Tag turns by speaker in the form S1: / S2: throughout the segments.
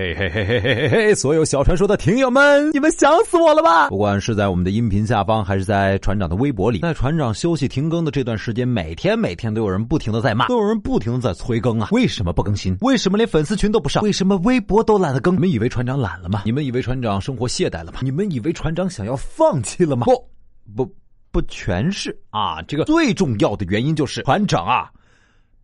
S1: 嘿嘿嘿嘿嘿嘿嘿！所有小传说的听友们，你们想死我了吧？不管是在我们的音频下方，还是在船长的微博里，在船长休息停更的这段时间，每天每天都有人不停的在骂，都有人不停的在催更啊！为什么不更新？为什么连粉丝群都不上？为什么微博都懒得更？你们以为船长懒了吗？你们以为船长生活懈怠了吗？你们以为船长想要放弃了吗？不，不，不全是啊！这个最重要的原因就是船长啊。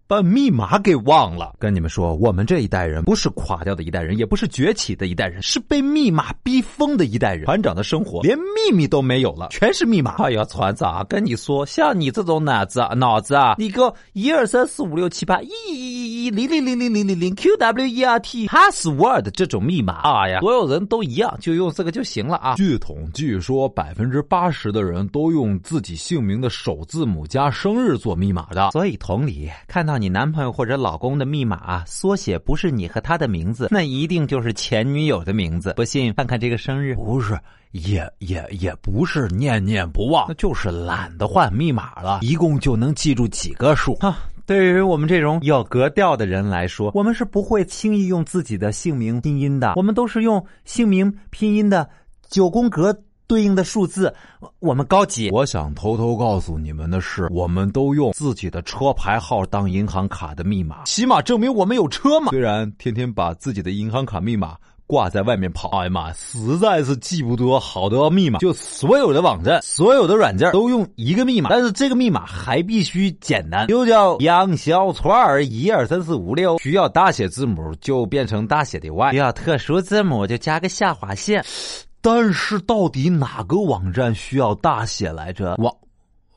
S1: 把密码给忘了，跟你们说，我们这一代人不是垮掉的一代人，也不是崛起的一代人，是被密码逼疯的一代人。船长的生活连秘密都没有了，全是密码。哎呀，船长，跟你说，像你这种脑子啊脑子啊，你个一二三四五六七八一一一零零零零零零零 Q W E R T password 这种密码，哎呀，所有人都一样，就用这个就行了啊。据统计说，百分之八十的人都用自己姓名的首字母加生日做密码的，所以同理，看到。你男朋友或者老公的密码缩写不是你和他的名字，那一定就是前女友的名字。不信，看看这个生日，不是，也也也不是念念不忘，那就是懒得换密码了。一共就能记住几个数啊？对于我们这种有格调的人来说，我们是不会轻易用自己的姓名拼音的，我们都是用姓名拼音的九宫格。对应的数字，我们高级。我想偷偷告诉你们的是，我们都用自己的车牌号当银行卡的密码，起码证明我们有车嘛。虽然天天把自己的银行卡密码挂在外面跑，哎呀妈，实在是记不得好多密码。就所有的网站、所有的软件都用一个密码，但是这个密码还必须简单，就叫杨小川儿一二三四五六。需要大写字母就变成大写的 Y，需要特殊字母就加个下划线。但是到底哪个网站需要大写来着？网。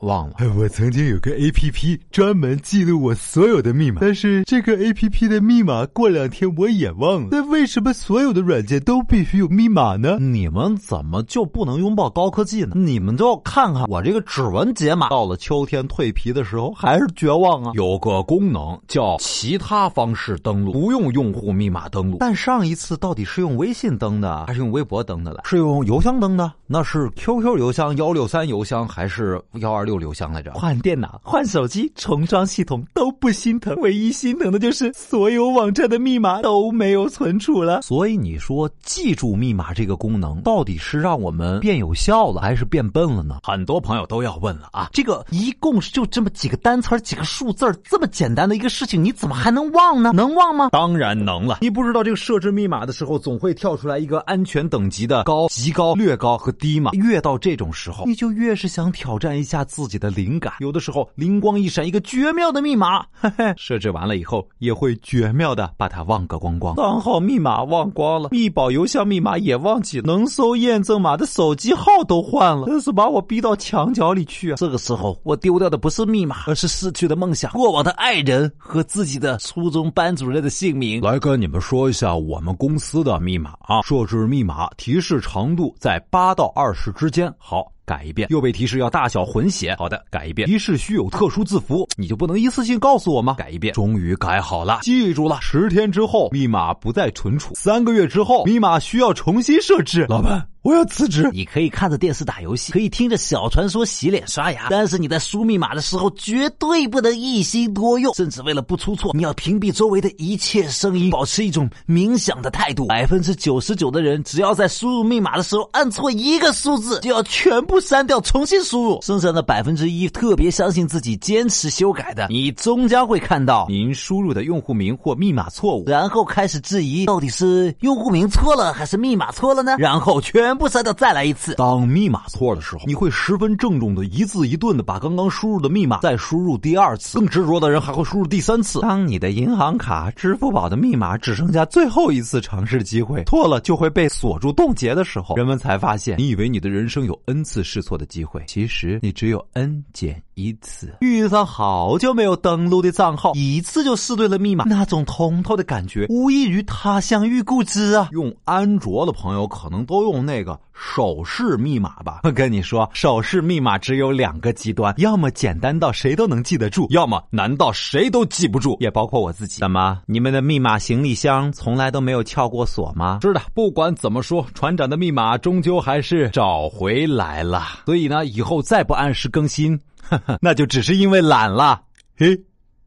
S1: 忘了，我曾经有个 A P P 专门记录我所有的密码，但是这个 A P P 的密码过两天我也忘了。那为什么所有的软件都必须有密码呢？你们怎么就不能拥抱高科技呢？你们都要看看我这个指纹解码，到了秋天蜕皮的时候还是绝望啊！有个功能叫其他方式登录，不用用户密码登录。但上一次到底是用微信登的，还是用微博登的了？是用邮箱登的？那是 Q Q 邮箱幺六三邮箱还是幺二六？六邮箱来着，换电脑、换手机、重装系统都不心疼，唯一心疼的就是所有网站的密码都没有存储了。所以你说记住密码这个功能，到底是让我们变有效了，还是变笨了呢？很多朋友都要问了啊，这个一共就这么几个单词、几个数字这么简单的一个事情，你怎么还能忘呢？能忘吗？当然能了。你不知道这个设置密码的时候，总会跳出来一个安全等级的高、极高、略高和低吗？越到这种时候，你就越是想挑战一下自。自己的灵感，有的时候灵光一闪，一个绝妙的密码，嘿嘿，设置完了以后也会绝妙的把它忘个光光。账号密码忘光了，密保邮箱密码也忘记了，能搜验证码的手机号都换了，真是把我逼到墙角里去啊！这个时候，我丢掉的不是密码，而是逝去的梦想、过往的爱人和自己的初中班主任的姓名。来跟你们说一下我们公司的密码啊，设置密码提示长度在八到二十之间。好。改一遍，又被提示要大小混写。好的，改一遍。提示需有特殊字符，你就不能一次性告诉我吗？改一遍。终于改好了，记住了。十天之后，密码不再存储。三个月之后，密码需要重新设置。老板。我要辞职。你可以看着电视打游戏，可以听着小传说洗脸刷牙，但是你在输密码的时候绝对不能一心多用，甚至为了不出错，你要屏蔽周围的一切声音，保持一种冥想的态度。百分之九十九的人，只要在输入密码的时候按错一个数字，就要全部删掉，重新输入。剩下的百分之一，特别相信自己，坚持修改的，你终将会看到您输入的用户名或密码错误，然后开始质疑到底是用户名错了还是密码错了呢？然后全。全部删掉，再来一次。当密码错的时候，你会十分郑重的一字一顿的把刚刚输入的密码再输入第二次。更执着的人还会输入第三次。当你的银行卡、支付宝的密码只剩下最后一次尝试机会，错了就会被锁住冻结的时候，人们才发现，你以为你的人生有 n 次试错的机会，其实你只有 n 减一次。遇上好久没有登录的账号，一次就试对了密码，那种通透的感觉，无异于他乡遇故知啊！用安卓的朋友可能都用那。个手势密码吧，我 跟你说，手势密码只有两个极端，要么简单到谁都能记得住，要么难到谁都记不住，也包括我自己。怎么，你们的密码行李箱从来都没有撬过锁吗？是的，不管怎么说，船长的密码终究还是找回来了。所以呢，以后再不按时更新，那就只是因为懒了。嘿，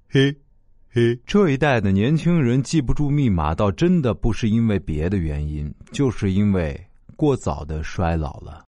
S1: 嘿。嘿，这一代的年轻人记不住密码，倒真的不是因为别的原因，就是因为过早的衰老了。